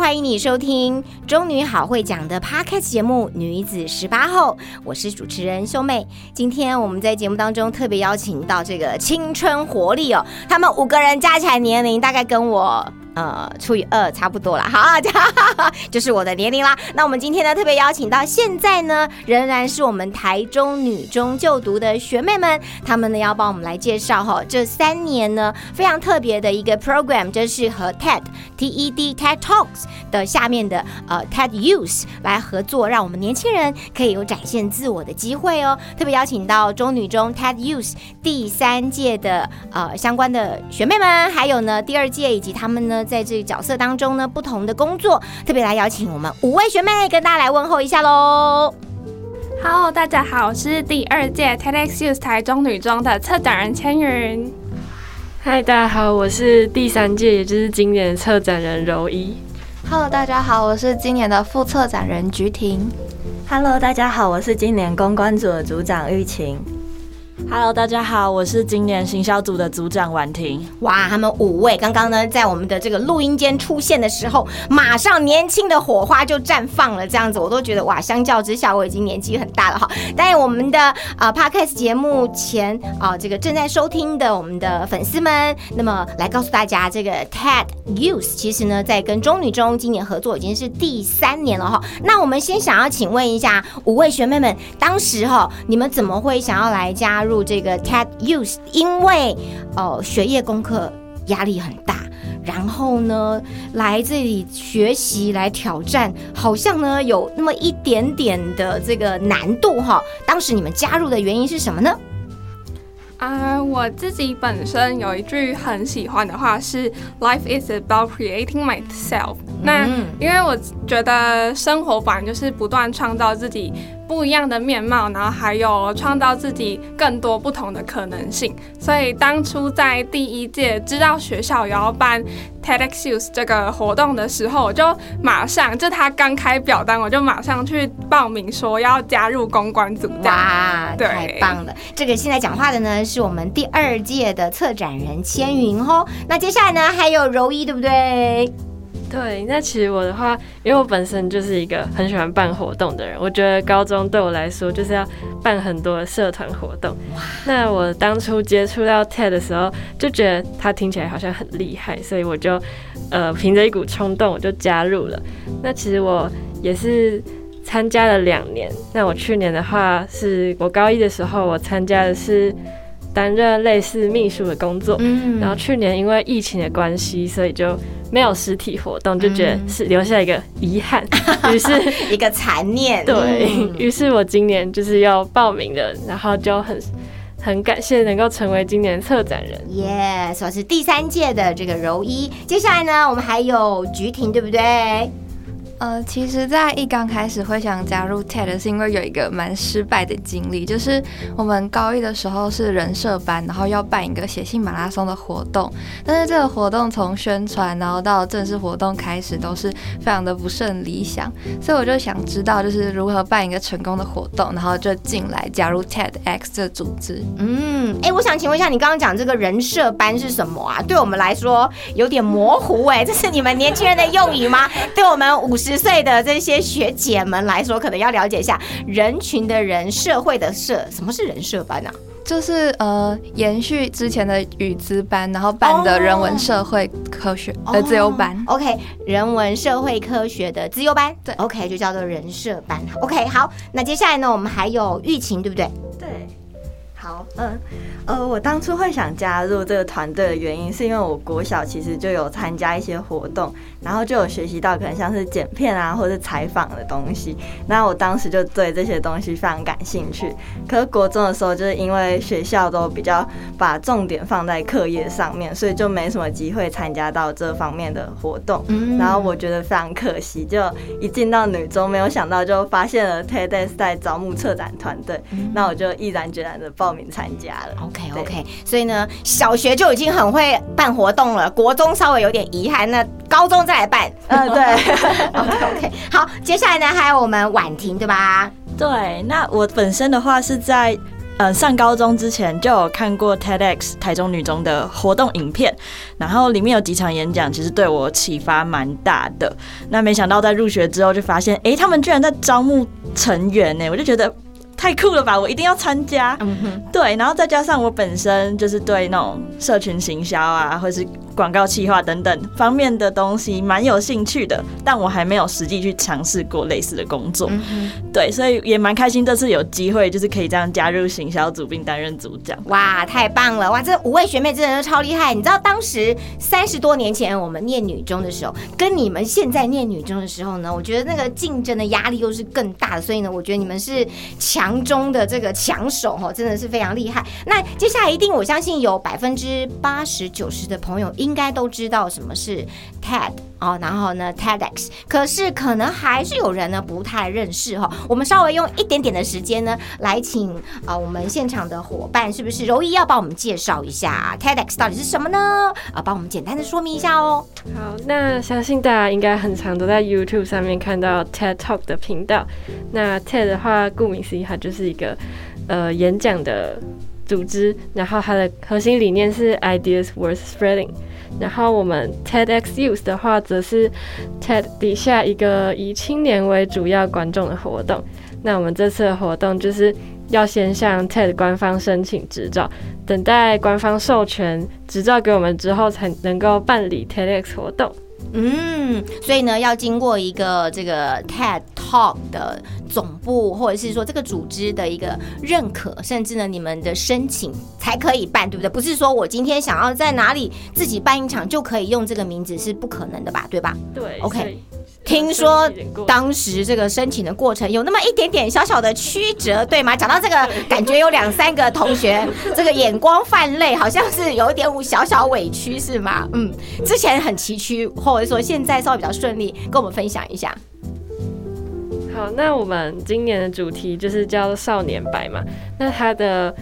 欢迎你收听中女好会讲的 Podcast 节目《女子十八后》，我是主持人秀妹。今天我们在节目当中特别邀请到这个青春活力哦，他们五个人加起来年龄大概跟我。呃，除以二差不多了，好，就是我的年龄啦。那我们今天呢，特别邀请到现在呢，仍然是我们台中女中就读的学妹们，她们呢要帮我们来介绍哈，这三年呢非常特别的一个 program，就是和 TED T E D TED Talks 的下面的呃 TED Youth 来合作，让我们年轻人可以有展现自我的机会哦。特别邀请到中女中 TED Youth 第三届的呃相关的学妹们，还有呢第二届以及他们呢。在这个角色当中呢，不同的工作，特别来邀请我们五位学妹跟大家来问候一下喽。Hello，大家好，我是第二届 TEDx Youth 台中女中的策展人千云。嗨，大家好，我是第三届，也就是今年的策展人柔一。Hello，大家好，我是今年的副策展人菊婷。Hello，大家好，我是今年公关组的组长玉琴。Hello，大家好，我是今年行销组的组长婉婷。哇，他们五位刚刚呢，在我们的这个录音间出现的时候，马上年轻的火花就绽放了。这样子，我都觉得哇，相较之下，我已经年纪很大了哈。但我们的啊，Podcast 节目前啊，这个正在收听的我们的粉丝们，那么来告诉大家，这个 TED Youth 其实呢，在跟中女中今年合作已经是第三年了哈。那我们先想要请问一下五位学妹们，当时哈，你们怎么会想要来加入？这个 TED Youth，因为呃学业功课压力很大，然后呢来这里学习来挑战，好像呢有那么一点点的这个难度哈。当时你们加入的原因是什么呢？啊，我自己本身有一句很喜欢的话是 “Life is about creating myself”。那因为我觉得生活本来就是不断创造自己不一样的面貌，然后还有创造自己更多不同的可能性。所以当初在第一届知道学校有要办 TEDx Youth 这个活动的时候，我就马上就他刚开表单，我就马上去报名说要加入公关组。哇，太棒了！这个现在讲话的呢是我们第二届的策展人千云哦。那接下来呢还有柔一，对不对？对，那其实我的话，因为我本身就是一个很喜欢办活动的人，我觉得高中对我来说就是要办很多社团活动。那我当初接触到 TED 的时候，就觉得他听起来好像很厉害，所以我就呃凭着一股冲动，我就加入了。那其实我也是参加了两年。那我去年的话，是我高一的时候，我参加的是担任类似秘书的工作。嗯，然后去年因为疫情的关系，所以就。没有实体活动，就觉得是留下一个遗憾，于是一个残念。对于是，我今年就是要报名的，然后就很很感谢能够成为今年策展人。耶，说是第三届的这个柔一。接下来呢，我们还有菊婷，对不对？呃，其实，在一刚开始会想加入 TED，是因为有一个蛮失败的经历，就是我们高一的时候是人设班，然后要办一个写信马拉松的活动，但是这个活动从宣传然后到正式活动开始都是非常的不甚理想，所以我就想知道就是如何办一个成功的活动，然后就进来加入 TEDx 这组织。嗯，哎，我想请问一下，你刚刚讲这个人设班是什么啊？对我们来说有点模糊，哎，这是你们年轻人的用语吗？对我们五十。十岁的这些学姐们来说，可能要了解一下人群的人，社会的社，什么是人社班呢？就是呃，延续之前的语资班，然后办的人文社会科学的自由班。OK，人文社会科学的自由班。对，OK 就叫做人社班。OK，好，那接下来呢，我们还有疫情，对不对？对。好，嗯，呃，我当初会想加入这个团队的原因，是因为我国小其实就有参加一些活动，然后就有学习到可能像是剪片啊，或者采访的东西。那我当时就对这些东西非常感兴趣。可是国中的时候，就是因为学校都比较把重点放在课业上面，所以就没什么机会参加到这方面的活动。然后我觉得非常可惜，就一进到女中，没有想到就发现了 TEDx 在招募策展团队，那我就毅然决然的报。报名参加了，OK OK，所以呢，小学就已经很会办活动了，国中稍微有点遗憾，那高中再来办，嗯，对，OK OK，好，接下来呢还有我们婉婷，对吧？对，那我本身的话是在嗯上高中之前就有看过 TEDx 台中女中的活动影片，然后里面有几场演讲，其实对我启发蛮大的。那没想到在入学之后就发现，哎，他们居然在招募成员呢，我就觉得。太酷了吧！我一定要参加。嗯哼，对，然后再加上我本身就是对那种社群行销啊，或是。广告企划等等方面的东西蛮有兴趣的，但我还没有实际去尝试过类似的工作。对，所以也蛮开心这次有机会，就是可以这样加入行销组并担任组长。哇，太棒了！哇，这五位学妹真的是超厉害。你知道当时三十多年前我们念女中的时候，跟你们现在念女中的时候呢，我觉得那个竞争的压力又是更大的。所以呢，我觉得你们是强中的这个强手哦，真的是非常厉害。那接下来一定我相信有百分之八十九十的朋友应。应该都知道什么是 TED 哦，然后呢 TEDx，可是可能还是有人呢不太认识哈。我们稍微用一点点的时间呢，来请啊我们现场的伙伴，是不是柔一要帮我们介绍一下 TEDx 到底是什么呢？啊，帮我们简单的说明一下哦。好，那相信大家应该很常都在 YouTube 上面看到 TED Talk 的频道。那 TED 的话，顾名思义，它就是一个呃演讲的组织，然后它的核心理念是 Ideas Worth Spreading。然后我们 TEDx Youth 的话，则是 TED 底下一个以青年为主要观众的活动。那我们这次的活动就是要先向 TED 官方申请执照，等待官方授权执照给我们之后，才能够办理 TEDx 活动。嗯，所以呢，要经过一个这个 TED Talk 的总部，或者是说这个组织的一个认可，甚至呢，你们的申请才可以办，对不对？不是说我今天想要在哪里自己办一场就可以用这个名字，是不可能的吧？对吧？对，OK。听说当时这个申请的过程有那么一点点小小的曲折，对吗？讲到这个，感觉有两三个同学 这个眼光泛泪，好像是有一点小小委屈，是吗？嗯，之前很崎岖，或者说现在稍微比较顺利，跟我们分享一下。好，那我们今年的主题就是叫少年白嘛，那它的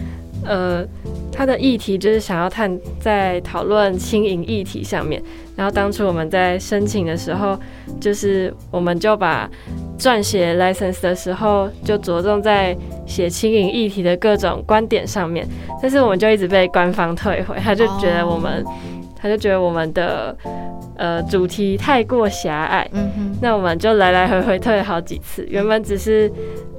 呃。它的议题就是想要探在讨论轻盈议题上面，然后当初我们在申请的时候，就是我们就把撰写 license 的时候就着重在写轻盈议题的各种观点上面，但是我们就一直被官方退回，他就觉得我们，他就觉得我们的呃主题太过狭隘，嗯哼，那我们就来来回回退了好几次，原本只是。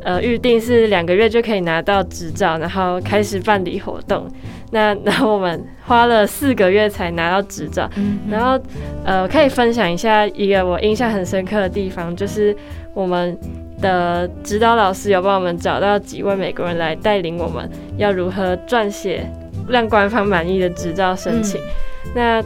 呃，预定是两个月就可以拿到执照，然后开始办理活动。那 然后我们花了四个月才拿到执照。然后呃，可以分享一下一个我印象很深刻的地方，就是我们的指导老师有帮我们找到几位美国人来带领我们，要如何撰写让官方满意的执照申请。那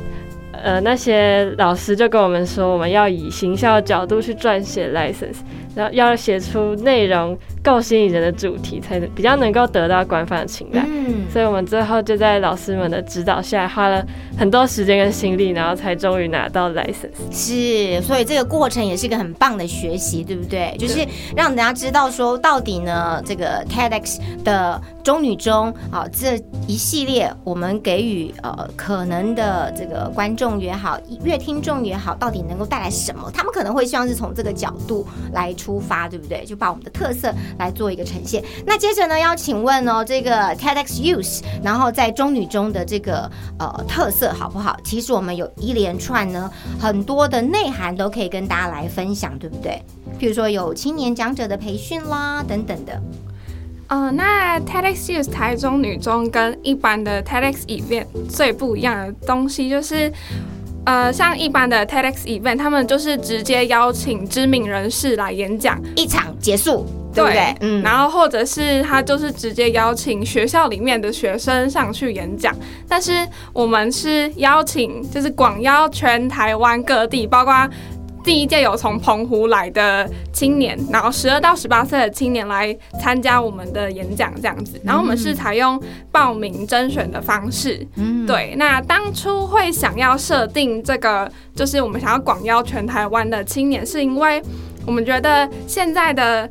呃，那些老师就跟我们说，我们要以行销角度去撰写 license。然后要写出内容够吸引人的主题，才比较能够得到官方的青睐。嗯，所以我们最后就在老师们的指导下，花了很多时间跟心力，然后才终于拿到 license。是，所以这个过程也是一个很棒的学习，对不对？就是让大家知道说，到底呢，这个 TEDx 的中女中啊，这一系列我们给予呃可能的这个观众也好，乐听众也好，到底能够带来什么？他们可能会希望是从这个角度来。出发对不对？就把我们的特色来做一个呈现。那接着呢，要请问哦，这个 TEDx Youth，然后在中女中的这个呃特色好不好？其实我们有一连串呢很多的内涵都可以跟大家来分享，对不对？譬如说有青年讲者的培训啦等等的。呃，那 TEDx Youth 台中女中跟一般的 TEDx event 最不一样的东西就是。呃，像一般的 TEDx event，他们就是直接邀请知名人士来演讲，一场结束，对不对？嗯，然后或者是他就是直接邀请学校里面的学生上去演讲，但是我们是邀请，就是广邀全台湾各地，包括。第一届有从澎湖来的青年，然后十二到十八岁的青年来参加我们的演讲，这样子。然后我们是采用报名甄选的方式。嗯，对。那当初会想要设定这个，就是我们想要广邀全台湾的青年，是因为我们觉得现在的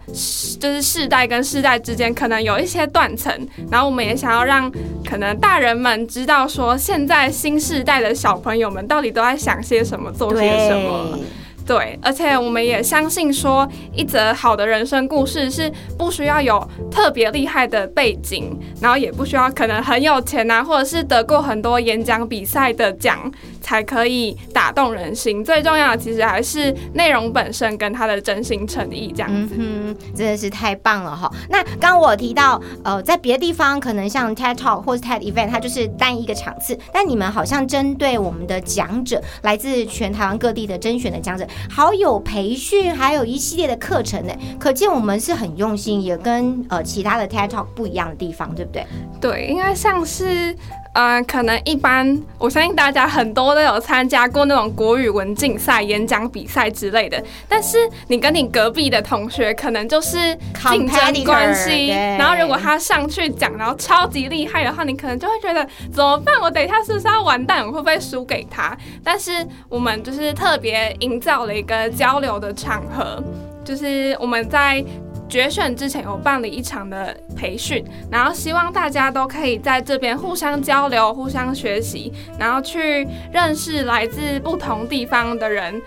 就是世代跟世代之间可能有一些断层，然后我们也想要让可能大人们知道说，现在新世代的小朋友们到底都在想些什么，做些什么。对，而且我们也相信说，一则好的人生故事是不需要有特别厉害的背景，然后也不需要可能很有钱呐，或者是得过很多演讲比赛的奖。才可以打动人心。最重要的其实还是内容本身跟他的真心诚意，这样子，嗯，真的是太棒了哈。那刚我提到，呃，在别的地方可能像 TED Talk 或是 TED Event，它就是单一个场次，但你们好像针对我们的讲者，来自全台湾各地的甄选的讲者，好友培训，还有一系列的课程呢。可见我们是很用心，也跟呃其他的 TED Talk 不一样的地方，对不对？对，应该像是。嗯，可能一般，我相信大家很多都有参加过那种国语文竞赛、演讲比赛之类的。但是你跟你隔壁的同学可能就是竞争关系，然后如果他上去讲，然后超级厉害的话，你可能就会觉得怎么办？我等一下是不是要完蛋？我会不会输给他？但是我们就是特别营造了一个交流的场合，就是我们在。决选之前有办理一场的培训，然后希望大家都可以在这边互相交流、互相学习，然后去认识来自不同地方的人。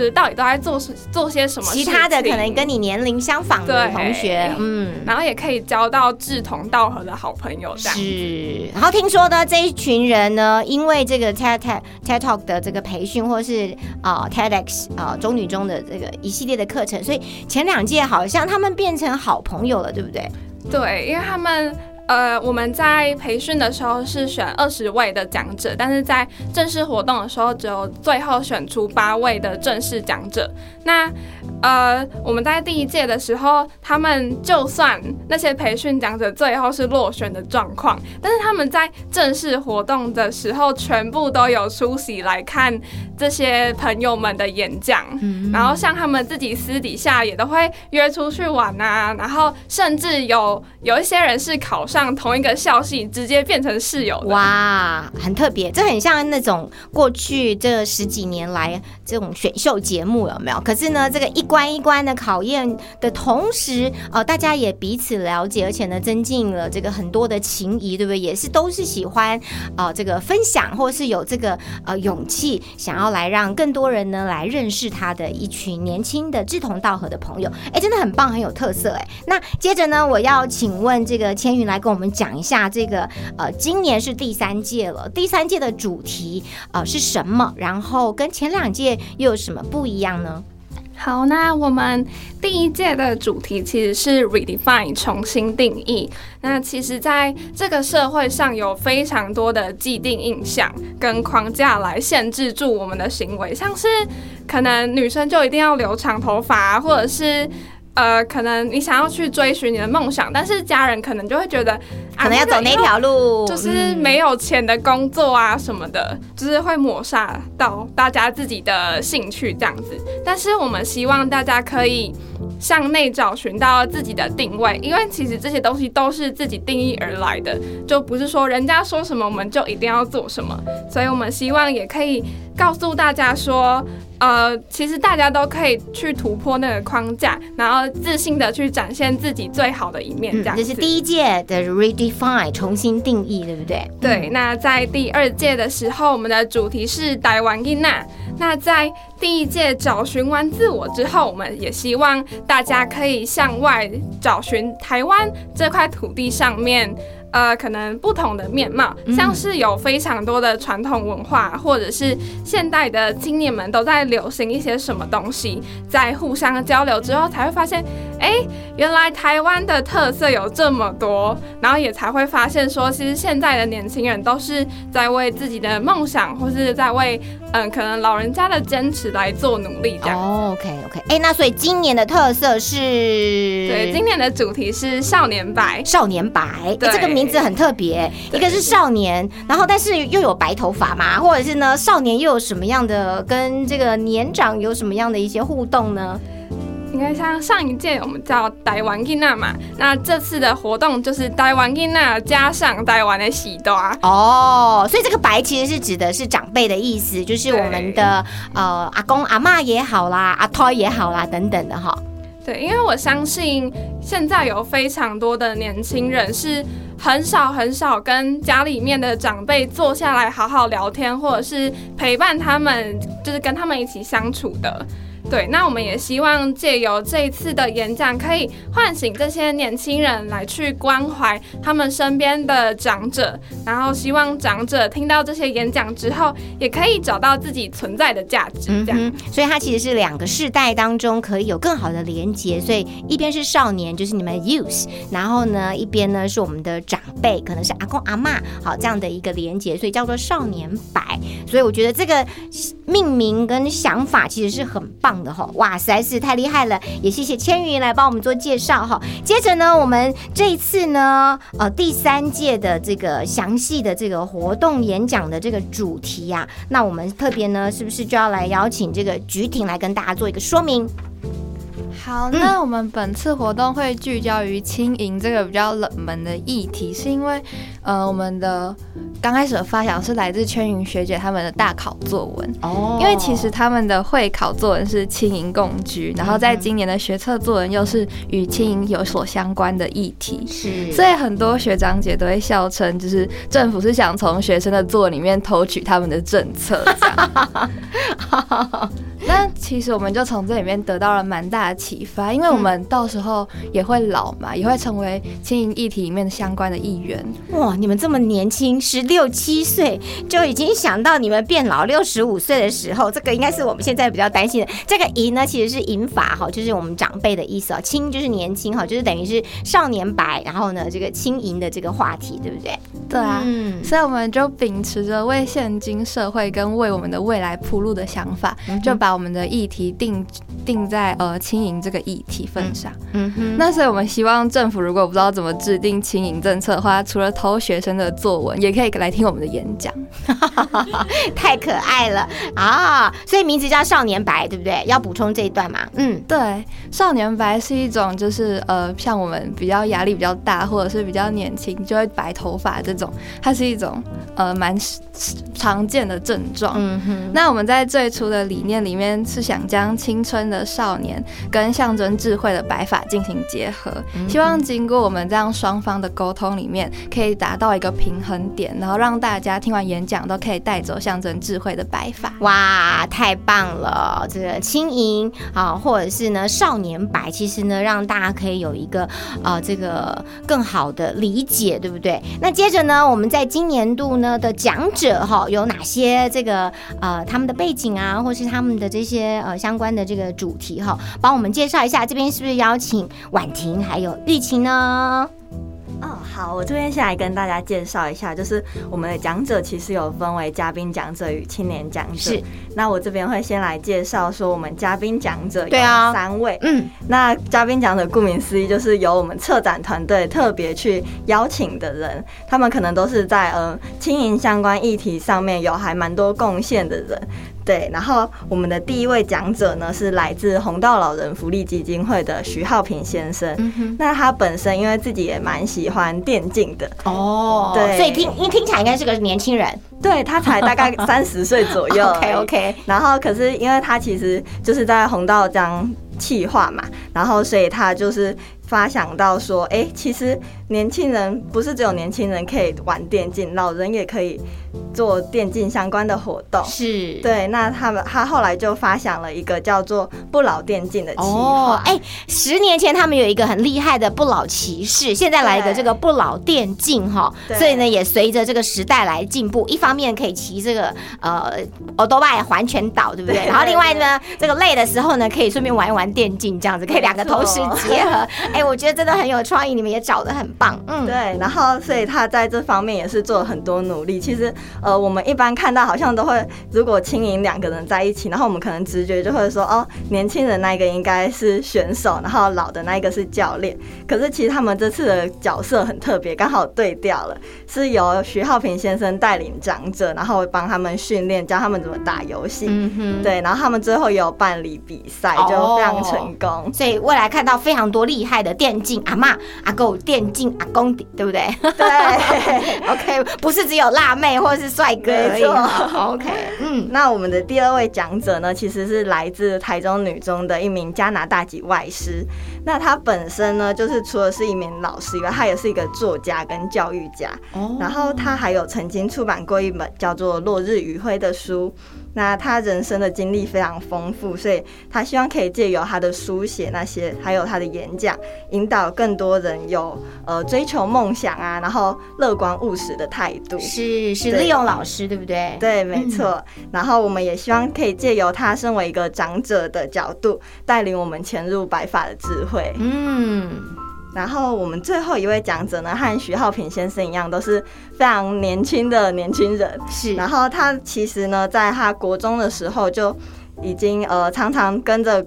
是到底都在做做些什么？其他的可能跟你年龄相仿的同学，嗯，然后也可以交到志同道合的好朋友。是，然后听说呢，这一群人呢，因为这个 TED TED TED Talk 的这个培训，或是啊 TEDx 啊中女中的这个一系列的课程，所以前两届好像他们变成好朋友了，对不对？对，因为他们。呃，我们在培训的时候是选二十位的讲者，但是在正式活动的时候，只有最后选出八位的正式讲者。那呃，我们在第一届的时候，他们就算那些培训讲者最后是落选的状况，但是他们在正式活动的时候，全部都有出席来看这些朋友们的演讲。嗯然后像他们自己私底下也都会约出去玩啊，然后甚至有有一些人是考上同一个校系，直接变成室友。哇，很特别，这很像那种过去这十几年来这种选秀节目有没有？可是呢，这个一关一关的考验的同时，呃，大家也彼此了解，而且呢，增进了这个很多的情谊，对不对？也是都是喜欢呃这个分享，或是有这个呃勇气，想要来让更多人呢来认识他的一群年轻的志同道合的朋友。哎，真的很棒，很有特色。哎，那接着呢，我要请问这个千云来跟我们讲一下这个呃，今年是第三届了，第三届的主题呃是什么？然后跟前两届又有什么不一样呢？好，那我们第一届的主题其实是 redefine 重新定义。那其实，在这个社会上有非常多的既定印象跟框架来限制住我们的行为，像是可能女生就一定要留长头发，或者是。呃，可能你想要去追寻你的梦想，但是家人可能就会觉得，可能要走那条路，就是没有钱的工作啊什么的，就是会抹杀到大家自己的兴趣这样子。但是我们希望大家可以向内找寻到自己的定位，因为其实这些东西都是自己定义而来的，就不是说人家说什么我们就一定要做什么。所以我们希望也可以告诉大家说。呃，其实大家都可以去突破那个框架，然后自信的去展现自己最好的一面。这样，这是第一届的 redefine 重新定义，对不对？对。那在第二届的时候，我们的主题是台湾音娜。那在第一届找寻完自我之后，我们也希望大家可以向外找寻台湾这块土地上面。呃，可能不同的面貌，像是有非常多的传统文化，或者是现代的青年们都在流行一些什么东西，在互相交流之后，才会发现，哎，原来台湾的特色有这么多，然后也才会发现说，其实现在的年轻人都是在为自己的梦想，或是在为嗯可能老人家的坚持来做努力这样。哦，OK OK，哎，那所以今年的特色是，对，今年的主题是少年白。少年白，对这个名字很特别，一个是少年，然后但是又有白头发嘛，或者是呢少年又有什么样的跟这个年长有什么样的一些互动呢？应该像上一届我们叫台湾吉娜嘛，那这次的活动就是台湾吉娜加上台湾的喜多啊。哦，所以这个白其实是指的是长辈的意思，就是我们的呃阿公阿嬷也好啦，阿胎也好啦等等的哈。对，因为我相信现在有非常多的年轻人是很少很少跟家里面的长辈坐下来好好聊天，或者是陪伴他们，就是跟他们一起相处的。对，那我们也希望借由这一次的演讲，可以唤醒这些年轻人来去关怀他们身边的长者，然后希望长者听到这些演讲之后，也可以找到自己存在的价值。这样，嗯，所以它其实是两个世代当中可以有更好的连接。所以一边是少年，就是你们 youth，然后呢一边呢是我们的长辈，可能是阿公阿妈，好这样的一个连接，所以叫做少年白。所以我觉得这个命名跟想法其实是很棒的哈，哇，实在是太厉害了！也谢谢千云来帮我们做介绍哈。接着呢，我们这一次呢，呃，第三届的这个详细的这个活动演讲的这个主题呀、那我们特别呢，是不是就要来邀请这个菊婷来跟大家做一个说明？好，那我们本次活动会聚焦于轻盈这个比较冷门的议题，是因为呃，我们的刚开始的发想是来自圈云学姐他们的大考作文。哦因为其实他们的会考作文是轻盈共居，然后在今年的学测作文又是与轻盈有所相关的议题，是所以很多学长姐都会笑称，就是政府是想从学生的作文里面偷取他们的政策，这样。那其实我们就从这里面得到了蛮大的启发，因为我们到时候也会老嘛，也会成为轻盈议题里面相关的一员。哇，你们这么年轻，十六七岁就已经想到你们变老六十五岁的时候，这个应该是我们现在比较担心的。这个“银”呢，其实是银发哈，就是我们长辈的意思啊。轻就是年轻哈，就是等于是少年白，然后呢，这个轻盈的这个话题，对不对？对啊，嗯，所以我们就秉持着为现今社会跟为我们的未来铺路的想法，就把我们的议题定定在呃轻盈这个议题份上。嗯哼，那所以我们希望政府如果不知道怎么制定轻盈政策的话，除了投学生的作文，也可以来听我们的演讲。太可爱了啊！所以名字叫少年白，对不对？要补充这一段嘛？嗯，对，少年白是一种就是呃，像我们比较压力比较大，或者是比较年轻就会白头发这种，它是一种呃蛮常见的症状。嗯哼，那我们在最初的理念里面是想将青春的少年跟象征智慧的白发进行结合，希望经过我们这样双方的沟通里面，可以达达到一个平衡点，然后让大家听完演讲都可以带走象征智慧的白发。哇，太棒了！这个轻盈啊，或者是呢少年白，其实呢让大家可以有一个呃这个更好的理解，对不对？那接着呢，我们在今年度呢的讲者哈有哪些这个呃他们的背景啊，或是他们的这些呃相关的这个主题哈，帮我们介绍一下。这边是不是邀请婉婷还有玉琴呢？哦，好，我这边先来跟大家介绍一下，就是我们的讲者其实有分为嘉宾讲者与青年讲者。是，那我这边会先来介绍说我们嘉宾讲者有三位。嗯，那嘉宾讲者顾名思义就是由我们策展团队特别去邀请的人，他们可能都是在呃轻盈相关议题上面有还蛮多贡献的人。对，然后我们的第一位讲者呢是来自红道老人福利基金会的徐浩平先生。嗯哼，那他本身因为自己也蛮喜欢电竞的，哦对所以听因听起来应该是个年轻人。对他才大概 三十岁左右。OK OK，然后可是因为他其实就是在红道这样企划嘛，然后所以他就是发想到说，哎、其实年轻人不是只有年轻人可以玩电竞，老人也可以做电竞相关的活动。是，对，那他们他后来就发想了一个叫做“不老电竞”的计划。，哦哎，十年前他们有一个很厉害的不老骑士，现在来一个这个不老电竞哈，所以呢也随着这个时代来进步。一方面可以骑这个呃欧多拜环全岛，对不对？对然后另外呢，这个累的时候呢，可以顺便玩一玩电竞，这样子可以两个同时结合。哎，我觉得真的很有创意，你们也找的很棒。嗯，对，然后所以他在这方面也是做了很多努力。其实，呃，我们一般看到好像都会，如果轻盈两个人在一起，然后我们可能直觉就会说，哦，年轻人那一个应该是选手，然后老的那一个是教练。可是其实他们这次的角色很特别，刚好对调了，是由徐浩平先生带领长者，然后帮他们训练，教他们怎么打游戏。嗯哼。对，然后他们最后也有办理比赛，就非常成功。所以未来看到非常多厉害的电竞阿妈、阿公、电竞阿公，对不对？对。OK，不是只有辣妹或是帅哥而已。没错 OK，嗯，那我们的第二位讲者呢，其实是来自台中女中的一名加拿大籍外师。那他本身呢，就是除了是一名老师以外，他也是一个作家跟教育家。哦然后他还有曾经出版过一本叫做《落日余晖》的书。那他人生的经历非常丰富，所以他希望可以借由他的书写那些，还有他的演讲，引导更多人有呃追求梦想啊，然后乐观务实的态度。是是利用老师，对不对？对，没错。然后我们也希望可以借由他身为一个长者的角度，带领我们潜入白发的智慧。嗯，然后我们最后一位讲者呢，和徐浩平先生一样，都是非常年轻的年轻人。是，然后他其实呢，在他国中的时候就已经呃常常跟着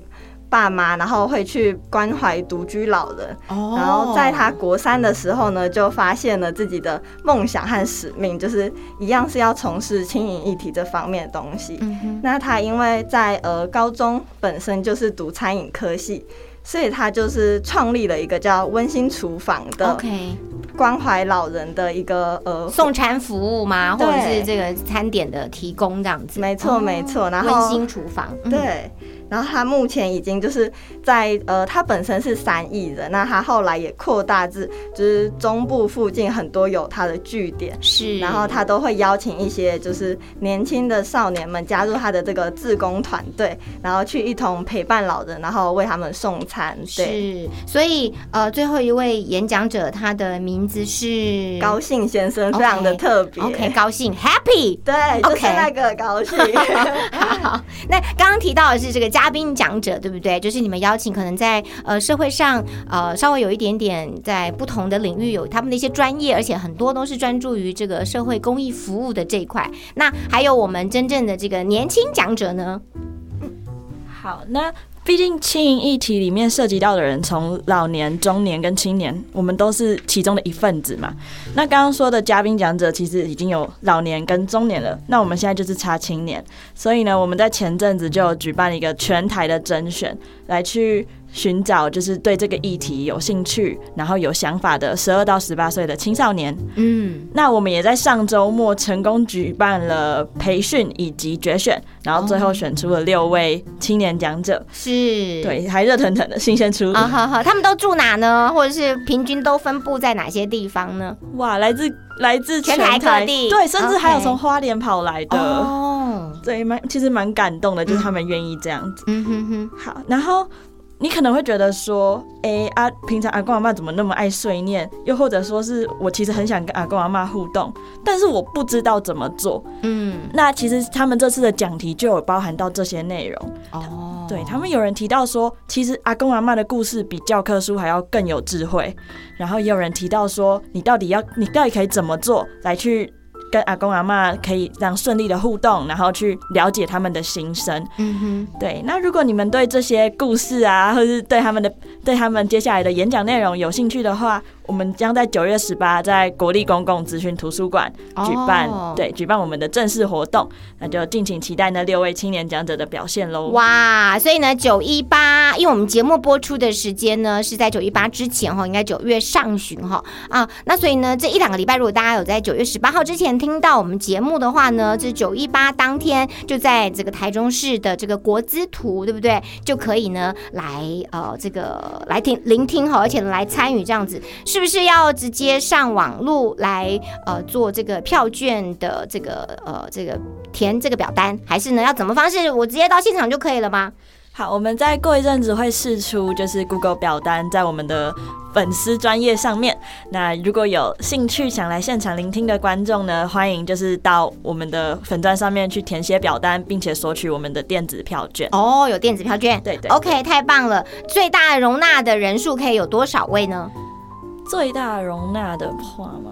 爸妈，然后会去关怀独居老人。哦然后在他国三的时候呢，就发现了自己的梦想和使命，就是一样是要从事轻盈议题这方面的东西。那他因为在呃高中本身就是读餐饮科系，所以他就是创立了一个叫温馨厨房的 OK，关怀老人的一个呃送餐服务吗？或者是这个餐点的提供这样子？没错哦没错然后温馨厨房，嗯，对，然后他目前已经就是在呃，他本身是三亿人，那他后来也扩大至就是中部附近很多有他的据点，是，然后他都会邀请一些就是年轻的少年们加入他的这个志工团队，然后去一同陪伴老人，然后为他们送餐。对，是，所以呃，最后一位演讲者他的名字是高兴先生非常的特别。OK，高兴 Happy。对，就是那个高兴。好，那刚刚提到的是这个嘉宾讲者，对不对？就是你们邀请可能在呃社会上呃稍微有一点点在不同的领域有他们的一些专业，而且很多都是专注于这个社会公益服务的这一块。那还有我们真正的这个年轻讲者呢？好，那毕竟轻盈议题里面涉及到的人，从老年、中年跟青年，我们都是其中的一份子嘛。那刚刚说的嘉宾讲者，其实已经有老年跟中年了，那我们现在就是差青年。所以呢，我们在前阵子就举办一个全台的甄选，来去寻找就是对这个议题有兴趣，然后有想法的十二到十八岁的青少年。嗯，那我们也在上周末成功举办了培训以及决选，然后最后选出了六位青年讲者。是，对，还热腾腾的新鲜出炉。他们都住哪呢？或者是平均都分布在哪些地方呢？哇，来自来自全台各地对，甚至还有从花莲跑来的。哦，对，蛮其实蛮感动的，就是他们愿意这样子。嗯哼哼，好，然后你可能会觉得说，哎、啊，平常阿公阿妈怎么那么爱碎念？又或者说是我其实很想跟阿公阿妈互动，但是我不知道怎么做。嗯，那其实他们这次的讲题就有包含到这些内容。哦，对他们有人提到说，其实阿公阿妈的故事比教科书还要更有智慧。然后也有人提到说，你到底要，你到底可以怎么做来去跟阿公阿妈可以这样顺利的互动，然后去了解他们的心声。嗯哼，对，那如果你们对这些故事啊，或是对他们的对他们接下来的演讲内容有兴趣的话，我们将在九月十八在国立公共资讯图书馆举办，哦对，举办我们的正式活动，那就敬请期待那六位青年讲者的表现喽。哇，所以呢，九一八，因为我们节目播出的时间呢是在九一八之前哈，应该九月上旬哈啊，那所以呢，这一两个礼拜，如果大家有在九月十八号之前听到我们节目的话呢，这九一八当天就在这个台中市的这个国资图，对不对？就可以呢来呃这个来听聆听哈，而且来参与这样子，是不是要直接上网络来呃做这个票券的这个呃这个填这个表单，还是呢要怎么方式？我直接到现场就可以了吗？好，我们再过一阵子会试出就是 Google 表单在我们的粉丝专业上面。那如果有兴趣想来现场聆听的观众呢，欢迎就是到我们的粉钻上面去填写表单，并且索取我们的电子票券。哦，有电子票券，对对 OK，太棒了！最大容纳的人数可以有多少位呢最大容纳的话吗？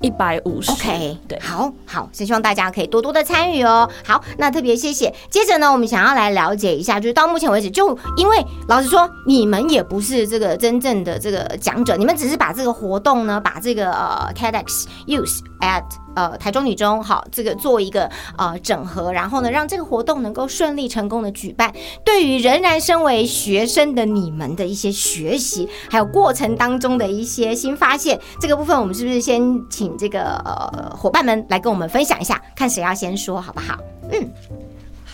一百五十。？OK，对。好好，希望大家可以多多的参与哦。好，那特别谢谢。接着呢，我们想要来了解一下，就是到目前为止，就因为老实说，你们也不是这个真正的这个讲者，你们只是把这个活动呢，把这个呃 TEDx Youth at 呃台中女中好这个做一个呃整合，然后呢，让这个活动能够顺利成功的举办。对于仍然身为学生的你们的一些学习，还有过程当中的一些新发现，这个部分我们是不是先请这个呃伙伴们来跟我们分享一下，看谁要先说好不好？嗯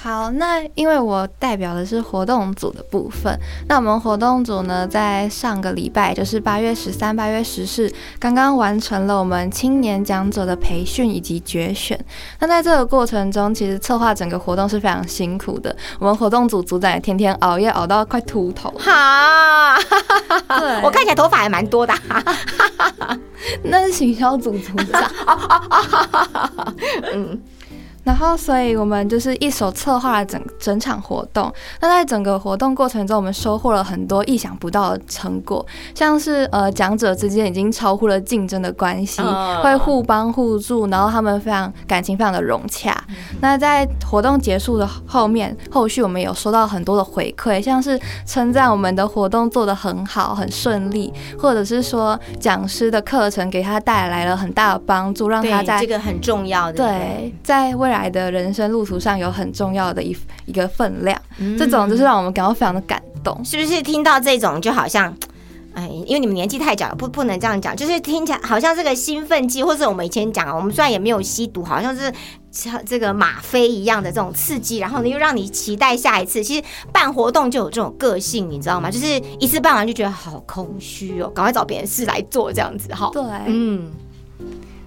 好，那因为我代表的是活动组的部分，那我们活动组呢，在上个礼拜，就是八月十三、八月十四，刚刚完成了我们青年讲者的培训以及决选。那在这个过程中，其实策划整个活动是非常辛苦的，我们活动组组长也天天熬夜熬到快秃头。好，对我看起来头发还蛮多的、那是行销组组长。嗯，然后，所以我们就是一手策划了整整场活动。那在整个活动过程中，我们收获了很多意想不到的成果，像是呃讲者之间已经超乎了竞争的关系，嗯会互帮互助，然后他们非常感情非常的融洽。那在活动结束的后面，后续我们有收到很多的回馈，像是称赞我们的活动做得很好、很顺利，或者是说讲师的课程给他带来了很大的帮助，让他，在这个很重要的，对，在未来的人生路途上有很重要的一一个分量，嗯这种就是让我们感到非常的感动。是不是听到这种就好像？哎，因为你们年纪太小了，不不能这样讲，就是听起来好像这个兴奋剂，或者我们以前讲啊，我们虽然也没有吸毒，好像是像这个吗啡一样的这种刺激，然后呢又让你期待下一次。其实办活动就有这种个性，你知道吗？就是一次办完就觉得好空虚哦，赶快找别人事来做这样子哈。对，嗯，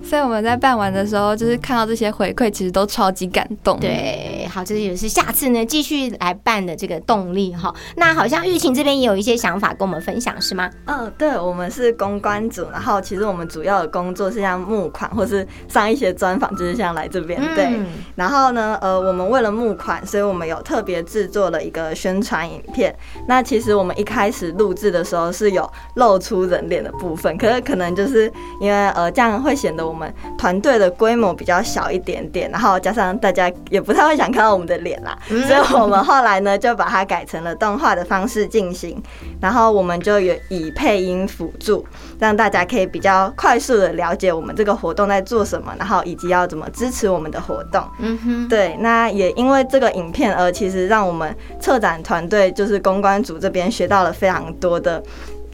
所以我们在办完的时候，就是看到这些回馈，其实都超级感动。，对，好，这也是下次呢继续来办的这个动力哈。那好像玉琴这边也有一些想法跟我们分享，是吗？嗯，对，我们是公关组，然后其实我们主要的工作是像募款，或是上一些专访，就是像来这边、对。嗯然后呢，呃，我们为了募款，所以我们有特别制作了一个宣传影片。那其实我们一开始录制的时候是有露出人脸的部分，可是可能就是因为呃这样会显得我们团队的规模比较小一点点，然后加上大家也不太会想看到我们的脸啦，所以我们后来呢就把它改成了动画的方式进行，然后我们就有以配音辅助，让大家可以比较快速的了解我们这个活动在做什么，然后以及要怎么支持我们的活动。嗯哼，对，那也因为这个影片而其实让我们策展团队就是公关组这边学到了非常多的。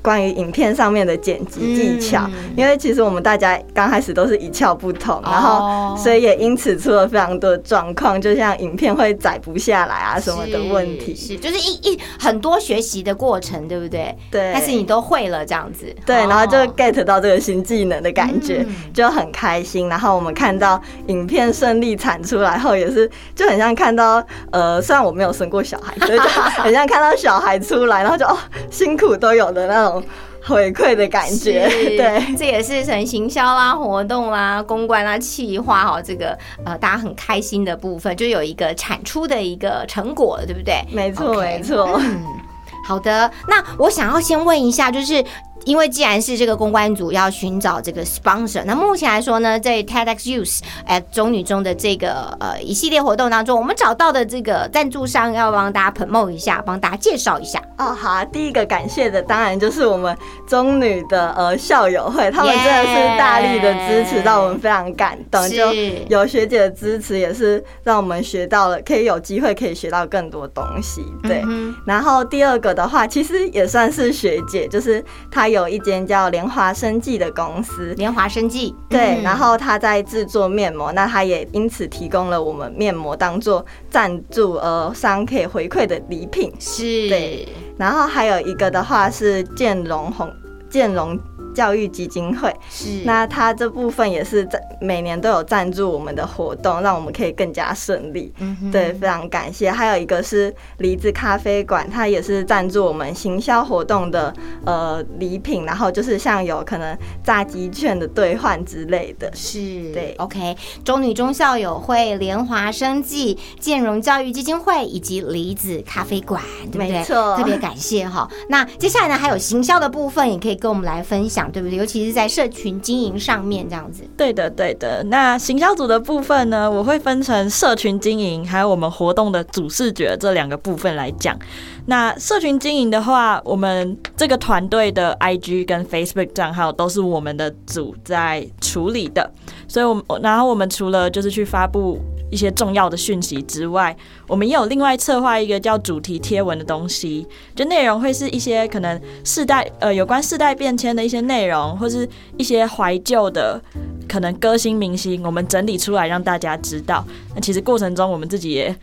关于影片上面的剪辑技巧，嗯因为其实我们大家刚开始都是一窍不通，然哦后所以也因此出了非常多的状况，就像影片会载不下来啊什么的问题。是，是就是一一很多学习的过程，对不对？对，但是你都会了，这样子。对，然后就哦 get 到这个新技能的感觉，嗯就很开心。然后我们看到影片顺利产出来后，也是就很像看到呃，虽然我没有生过小孩，所以就 很像看到小孩出来，然后就哦，辛苦都有的那种回馈的感觉。对，这也是成行销啦、活动啦、公关啦、企划哈，这个呃大家很开心的部分，就有一个产出的一个成果了，对不对？没错没错。嗯，好的。那我想要先问一下，就是因为既然是这个公关组要寻找这个 sponsor，那目前来说呢，在 TEDx Youth 哎中女中的这个呃一系列活动当中，我们找到的这个赞助商要帮大家 promote 一下，帮大家介绍一下。哦，好啊，第一个感谢的当然就是我们中女的呃校友会，他们真的是大力的支持，让我们非常感动。是就有学姐的支持，也是让我们学到了，可以有机会可以学到更多东西。对，嗯然后第二个的话，其实也算是学姐，就是她有一间叫莲华生技的公司，莲华生技，对，嗯。然后他在制作面膜，那他也因此提供了我们面膜当做赞助呃商可以回馈的礼品。是。对然后还有一个的话是建龙红建荣教育基金会，是那他这部分也是在每年都有赞助我们的活动，让我们可以更加顺利。嗯哼对，非常感谢。还有一个是梨子咖啡馆，它也是赞助我们行销活动的呃礼品，然后就是像有可能炸鸡券的兑换之类的。是，对，OK，中女中校友会、联华生计、建荣教育基金会以及梨子咖啡馆，对不对？没错特别感谢哈。那接下来呢，还有行销的部分，也可以跟我们来分享，对不对？尤其是在社群经营上面这样子。对的，对的。那行销组的部分呢，我会分成社群经营，还有我们活动的主视觉这两个部分来讲。那社群经营的话，我们这个团队的 IG 跟 Facebook 账号都是我们的组在处理的，所以我然后我们除了就是去发布一些重要的讯息之外，我们也有另外策划一个叫主题贴文的东西，就内容会是一些可能世代呃有关世代变迁的一些内容，或是一些怀旧的可能歌星明星，我们整理出来让大家知道。那其实过程中我们自己也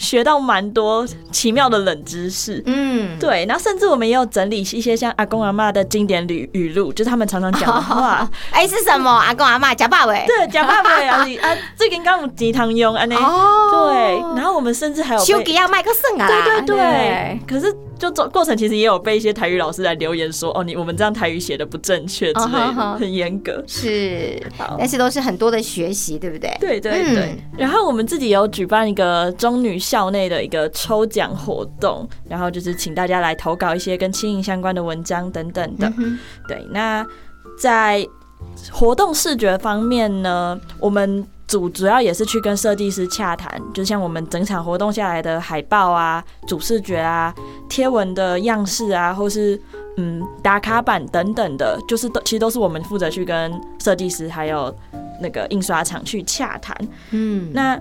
学到蛮多奇妙的冷知识。嗯，对，然后甚至我们也有整理一些像阿公阿妈的经典语语录，就是他们常常讲的话。哎，是什么？阿公阿妈假爸喂。对，假爸爸啊，你啊，最近刚刚鸡汤用啊，那哦对，然后我们甚至还有被修给要麦克森啊对。对对对，可是就做过程其实也有被一些台语老师来留言说，哦，你我们这样台语写的不正确之类的，很严格。是，但是都是很多的学习，对不对？对对对，然后我们自己有举办一个中女校内的一个抽奖活动，然后就是请大家来投稿一些跟轻盈相关的文章等等的。嗯对，那在活动视觉方面呢，我们组主要也是去跟设计师洽谈，就像我们整场活动下来的海报啊、主视觉啊、贴文的样式啊，或是嗯打卡板等等的，就是都其实都是我们负责去跟设计师还有那个印刷厂去洽谈。嗯，那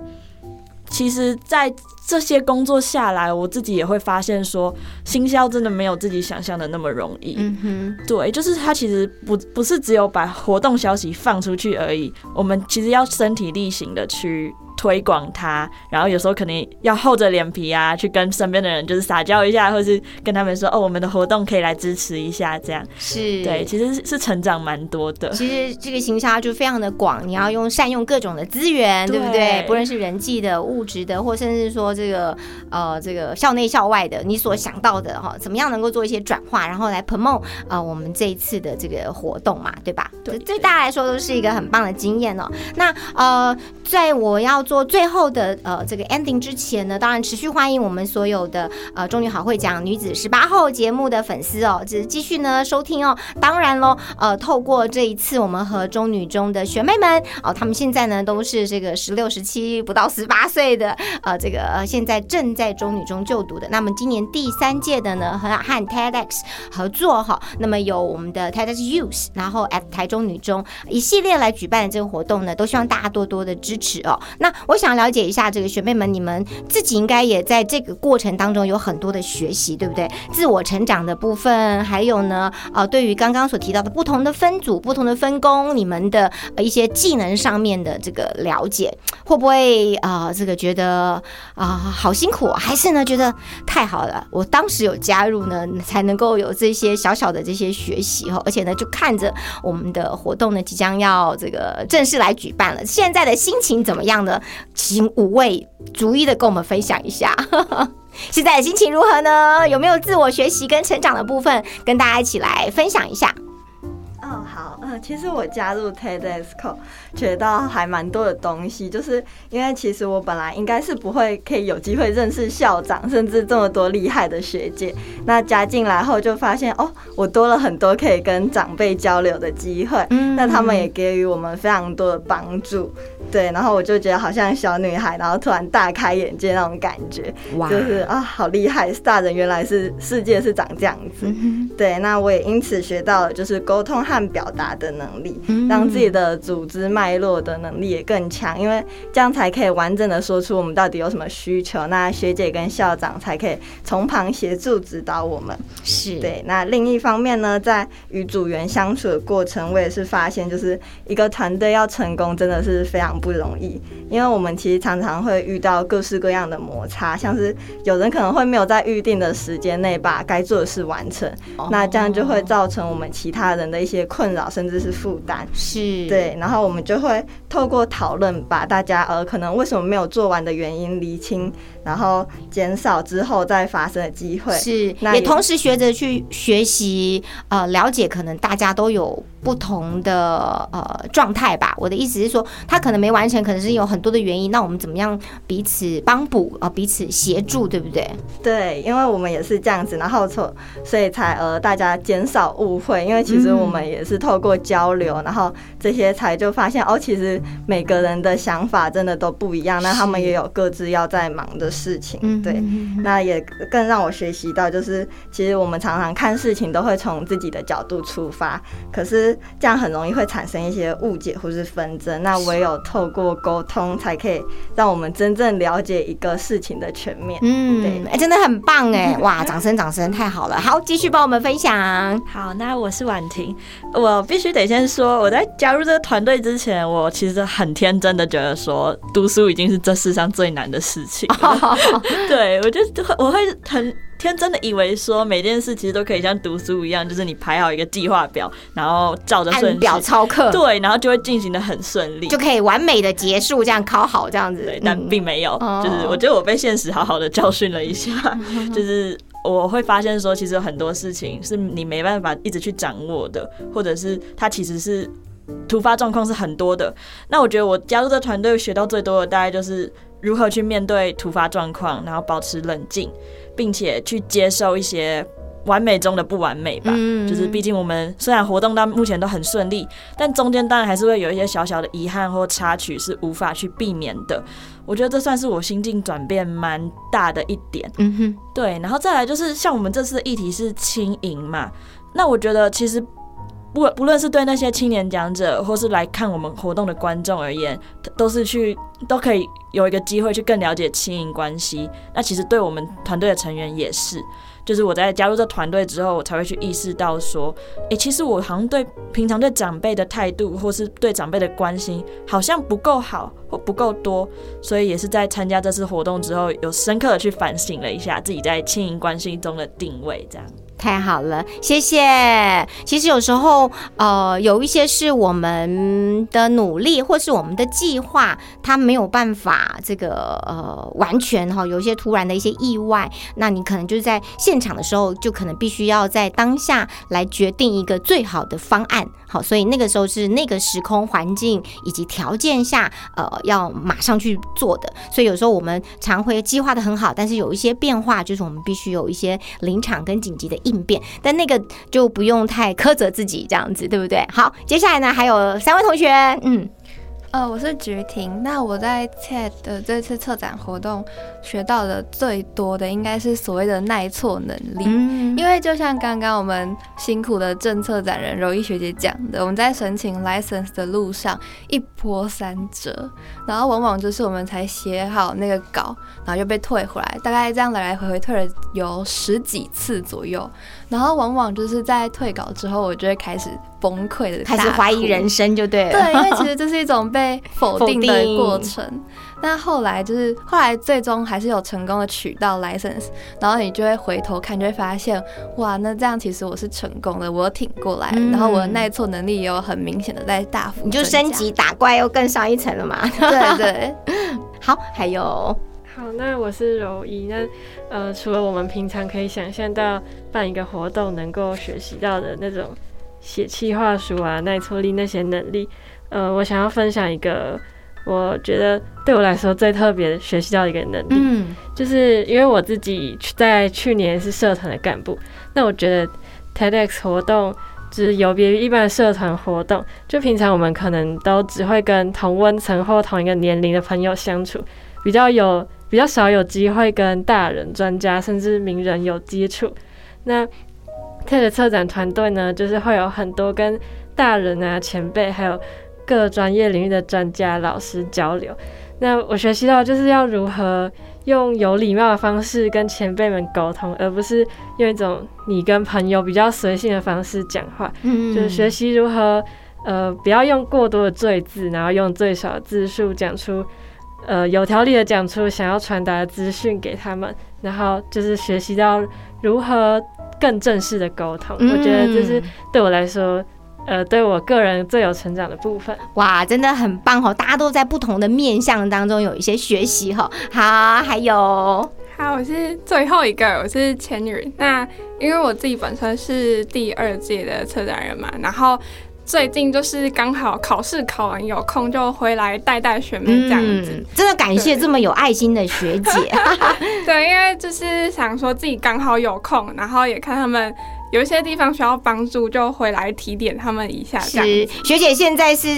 其实，在这些工作下来，我自己也会发现说，新销真的没有自己想象的那么容易。嗯哼，对，就是它其实不不是只有把活动消息放出去而已，我们其实要身体力行的去推广它，然后有时候可能要厚着脸皮啊，去跟身边的人就是撒娇一下，或是跟他们说哦，我们的活动可以来支持一下，这样。是，对，其实是是成长蛮多的。其实这个行销就非常的广，你要用善用各种的资源，对不对对？不论是人际的、物质的，或甚至说这个呃这个校内校外的，你所想到的哈，怎么样能够做一些转化，然后来 promote 呃我们这一次的这个活动嘛，对吧？对这对大家来说都是一个很棒的经验哦。那呃，在我要做最后的呃这个 ending 之前呢，当然持续欢迎我们所有的呃中女好会讲女子十八后节目的粉丝哦，只继续呢收听哦。当然喽，呃，透过这一次我们和中女中的学妹们哦，她们现在呢都是这个十六、十七不到十八岁的呃这个呃现在正在中女中就读的。那么今年第三届的呢和和 TEDx 合作哈，那么有我们的 TEDx Youth，然后 at 台中女中一系列来举办的这个活动呢，都希望大家多多的支持哦。那我想了解一下这个学妹们，你们自己应该也在这个过程当中有很多的学习，对不对？自我成长的部分，还有呢，呃，对于刚刚所提到的不同的分组、不同的分工，你们的一些技能上面的这个了解，会不会啊、这个觉得啊、好辛苦，还是呢觉得太好了？我当时有加入呢，才能够有这些小小的这些学习哈，而且呢，就看着我们的活动呢即将要这个正式来举办了，现在的心情怎么样呢？请五位逐一的跟我们分享一下。现在的心情如何呢？有没有自我学习跟成长的部分，跟大家一起来分享一下？哦，好，呃，其实我加入 TEDxCo 学到还蛮多的东西，就是因为其实我本来应该是不会可以有机会认识校长，甚至这么多厉害的学姐。那加进来后就发现，哦，我多了很多可以跟长辈交流的机会。嗯，那他们也给予我们非常多的帮助。对，然后我就觉得好像小女孩，然后突然大开眼界那种感觉，就是啊，好厉害！大人原来是世界是长这样子。对，那我也因此学到了就是沟通和表达的能力，让自己的组织脉络的能力也更强，因为这样才可以完整的说出我们到底有什么需求。那学姐跟校长才可以从旁协助指导我们。是对。那另一方面呢，在与组员相处的过程，我也是发现，就是一个团队要成功，真的是非常。不容易，因为我们其实常常会遇到各式各样的摩擦，像是有人可能会没有在预定的时间内把该做的事完成，那这样就会造成我们其他人的一些困扰，甚至是负担。是对，然后我们就会透过讨论，把大家呃可能为什么没有做完的原因厘清。然后减少之后再发生的机会是，那也同时学着去学习，呃，了解可能大家都有不同的呃状态吧。我的意思是说，他可能没完成，可能是有很多的原因。那我们怎么样彼此帮补啊，彼此协助，对不对？对，因为我们也是这样子，然后从所以才呃大家减少误会。因为其实我们也是透过交流，然后这些才就发现哦，其实每个人的想法真的都不一样。那他们也有各自要在忙的。事情对，那也更让我学习到，就是其实我们常常看事情都会从自己的角度出发，可是这样很容易会产生一些误解或是纷争。那唯有透过沟通，才可以让我们真正了解一个事情的全面。嗯，对，哎，真的很棒哎，哇，掌声掌声，太好了。好，继续帮我们分享。好，那我是婉婷，我必须得先说，我在加入这个团队之前，我其实很天真的觉得说，读书已经是这世上最难的事情。对，我就我会很天真的以为说每件事其实都可以像读书一样，就是你排好一个计划表，然后照着顺表操课，对，然后就会进行的很顺利，就可以完美的结束，这样考好这样子。对但并没有，就是我觉得我被现实好好的教训了一下，就是我会发现说，其实有很多事情是你没办法一直去掌握的，或者是它其实是突发状况是很多的。那我觉得我加入这团队学到最多的，大概就是。如何去面对突发状况，然后保持冷静，并且去接受一些完美中的不完美吧。嗯，就是毕竟我们虽然活动到目前都很顺利，但中间当然还是会有一些小小的遗憾或插曲是无法去避免的。我觉得这算是我心境转变蛮大的一点。嗯哼，对。然后再来就是像我们这次的议题是轻盈嘛，那我觉得其实。不不论是对那些青年讲者，或是来看我们活动的观众而言，都是去都可以有一个机会去更了解亲营关系。那其实对我们团队的成员也是，就是我在加入这团队之后，我才会去意识到说，诶，其实我好像对平常对长辈的态度，或是对长辈的关心，好像不够好或不够多。所以也是在参加这次活动之后，有深刻的去反省了一下自己在亲营关系中的定位，这样。太好了，谢谢。其实有时候，呃，有一些是我们的努力，或是我们的计划，它没有办法这个呃完全哈，有一些突然的一些意外，那你可能就是在现场的时候，就可能必须要在当下来决定一个最好的方案。好，所以那个时候是那个时空环境以及条件下，呃，要马上去做的。所以有时候我们常会计划的很好，但是有一些变化，就是我们必须有一些临场跟紧急的。应变，但那个就不用太苛责自己，这样子对不对？好，接下来呢，还有三位同学，嗯。呃，我是菊婷。那我在 TED 的这次策展活动学到的最多的，应该是所谓的耐挫能力。嗯，因为就像刚刚我们辛苦的政策展人柔一学姐讲的，我们在申请 license 的路上一波三折，然后往往就是我们才写好那个稿，然后又被退回来，大概这样来来回回退了有十几次左右。然后往往就是在退稿之后，我就会开始崩溃的，开始怀疑人生，就对了。对，因为其实这是一种被否定的过程。那后来就是后来最终还是有成功的取到 license，然后你就会回头看，就会发现哇，那这样其实我是成功的，我挺过来，然后我的耐挫能力也有很明显的在大幅，你就升级打怪又更上一层了嘛。对对，好，还有。好，那我是柔一。那呃，除了我们平常可以想象到办一个活动能够学习到的那种写企划书啊、耐挫力那些能力。呃，我想要分享一个，我觉得对我来说最特别学习到一个能力，嗯，就是因为我自己在去年是社团的干部，那我觉得 TEDx 活动就是有别于一般的社团活动，就平常我们可能都只会跟同温层或同一个年龄的朋友相处，比较有比较少有机会跟大人、专家甚至名人有接触。那 TED 策展团队呢，就是会有很多跟大人啊、前辈还有各专业领域的专家、老师交流。那我学习到就是要如何用有礼貌的方式跟前辈们沟通，而不是用一种你跟朋友比较随性的方式讲话。嗯就是学习如何呃不要用过多的赘字，然后用最少的字数讲出呃有条理的讲出想要传达的资讯给他们，然后就是学习到如何更正式的沟通。我觉得这是对我来说。呃，对我个人最有成长的部分，哇，真的很棒哦！大家都在不同的面向当中有一些学习哈。好，还有，好，我是最后一个，我是千女。那因为我自己本身是第二届的策展人嘛，然后最近就是刚好考试考完有空就回来带带学妹这样子。嗯真的感谢这么有爱心的学姐。对，因为就是想说自己刚好有空，然后也看他们有一些地方需要帮助，就回来提点他们一下是。学姐现在是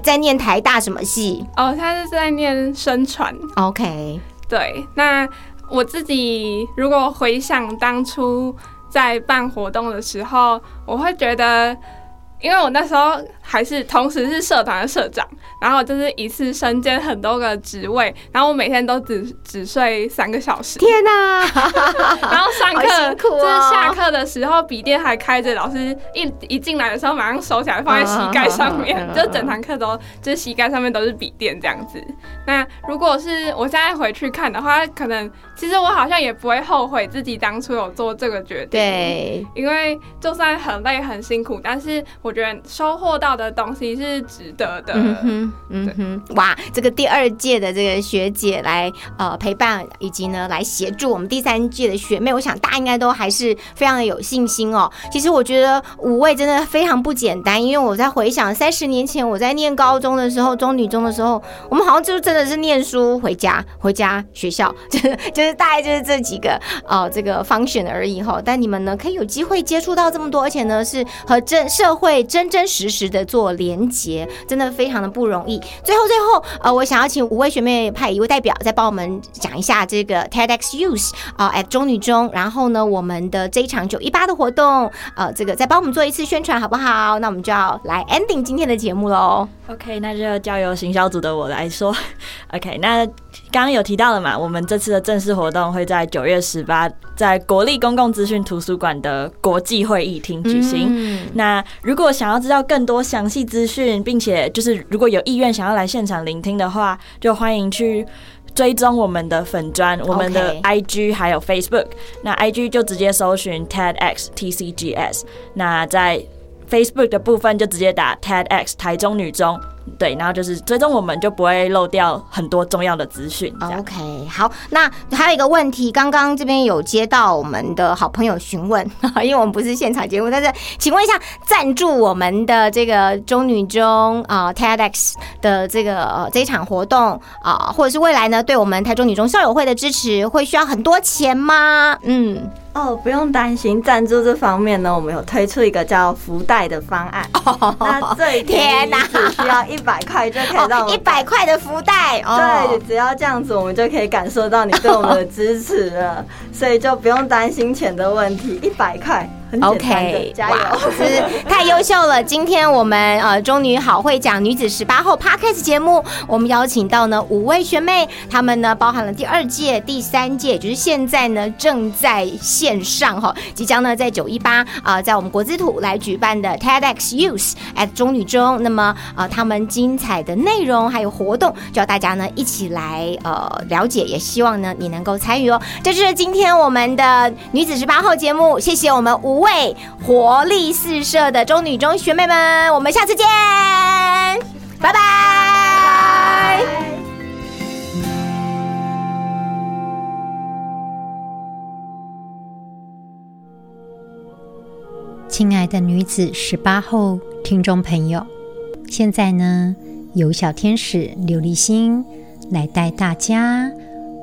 在念台大什么系哦，她是在念生传。？OK，对，那我自己如果回想当初在办活动的时候，我会觉得，因为我那时候还是同时是社团的社长，然后就是一次身兼很多个职位，然后我每天都只只睡三个小时。天哪、然后上好课、就是下课的时候，笔电还开着，老师一一进来的时候马上收起来放在膝盖上面，就整堂课都就是膝盖上面都是笔电这样子。那如果是我现在回去看的话，可能其实我好像也不会后悔自己当初有做这个决定。。对，因为就算很累很辛苦，但是我觉得收获到的东西是值得的。嗯哼，嗯哼，哇，这个第二届的这个学姐来呃陪伴，以及呢来协助我们第三届的学妹，我想大家应该都还是非常的有信心哦。其实我觉得五位真的非常不简单，因为我在回想三十年前我在念高中的时候，中女中的时候，我们好像就真的是念书回家，回家学校，就是就是大概就是这几个呃这个 function 而已哈。但你们呢可以有机会接触到这么多，而且呢是和真社会真真实实的做连结，真的非常的不容易。最后最后呃，我想要请五位学妹派一位代表再帮我们讲一下这个 TEDx Youth 啊、at 中女中，然后呢我们的这一场九一八的活动，呃这个再帮我们做一次宣传好不好？那我们就要来 ending 今天的节目喽。OK，那就交由行销组的我来说。OK，那刚刚有提到了嘛，我们这次的正式活动会在九月十八在国立公共资讯图书馆的国际会议厅举行。嗯那如果想要知道更多详细资讯，并且就是如果有意愿想要来现场聆听的话，就欢迎去追踪我们的粉砖、我们的 IG 还有 Facebook。那 IG 就直接搜寻 TEDx TCGS，那在 Facebook 的部分就直接打 TEDx 台中女中。对，然后就是追踪我们，就不会漏掉很多重要的资讯。OK，好，那还有一个问题，刚刚这边有接到我们的好朋友询问，因为我们不是现场节目，但是请问一下，赞助我们的这个中女中啊、TEDx 的这个、呃、这一场活动啊、或者是未来呢，对我们台中女中校友会的支持，会需要很多钱吗？嗯，哦，不用担心，赞助这方面呢，我们有推出一个叫福袋的方案。那最便宜天哪。只需要一百块就可以让我 哦，们一百块的福袋哦。对，，只要这样子，我们就可以感受到你对我们的支持了，所以就不用担心钱的问题，一百块很简单的 OK，加油！哇，是太优秀了！今天我们呃中女好会讲女子十八后 Podcast 节目，我们邀请到呢五位学妹，她们呢包含了第二届、第三届，也就是现在呢正在线上哈，即将呢在九一八啊，在我们国资土来举办的 TEDx Youth at 中女中，那么呃她们精彩的内容还有活动，就要大家呢一起来呃了解，也希望呢你能够参与哦。这就是今天我们的女子十八号节目，谢谢我们五位活力四射的中女中学妹们，我们下次见，拜拜。亲爱的女子十八后听众朋友，现在呢，由小天使琉璃心来带大家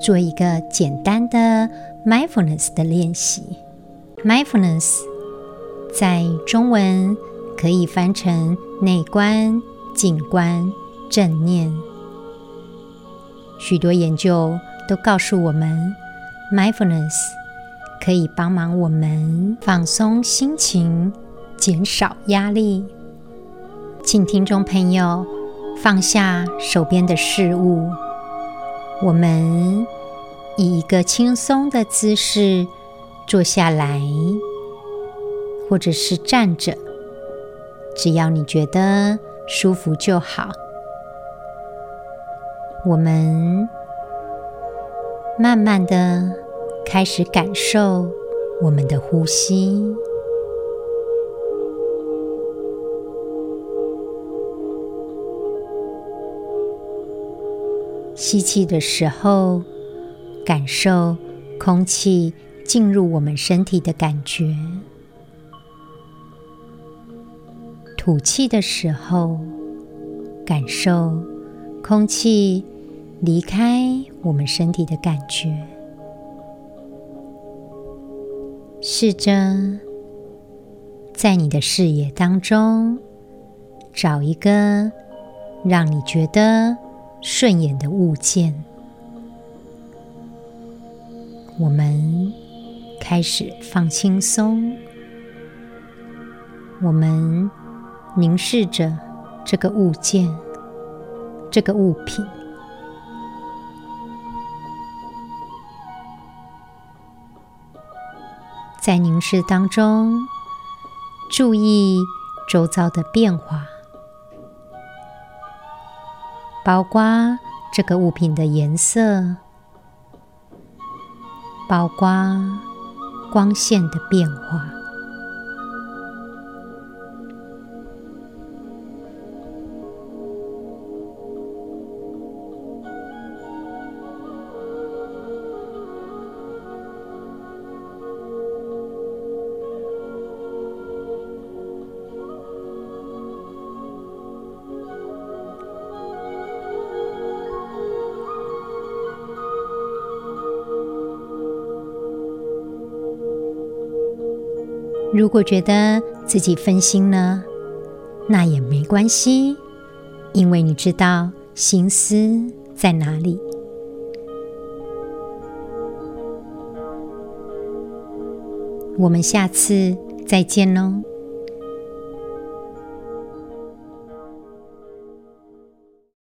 做一个简单的 mindfulness 的练习。mindfulness 在中文可以翻成内观、静观、正念。许多研究都告诉我们，mindfulness 可以帮忙我们放松心情，减少压力。请听众朋友放下手边的事物，我们以一个轻松的姿势坐下来，或者是站着，只要你觉得舒服就好。我们慢慢的开始感受我们的呼吸。吸气的时候，感受空气进入我们身体的感觉；吐气的时候，感受空气离开我们身体的感觉。试着在你的视野当中找一个让你觉得。顺眼的物件，我们开始放轻松。我们凝视着这个物件，这个物品，在凝视当中，注意周遭的变化。包括这个物品的颜色，包括光线的变化。如果觉得自己分心了，那也没关系，因为你知道心思在哪里。我们下次再见喽。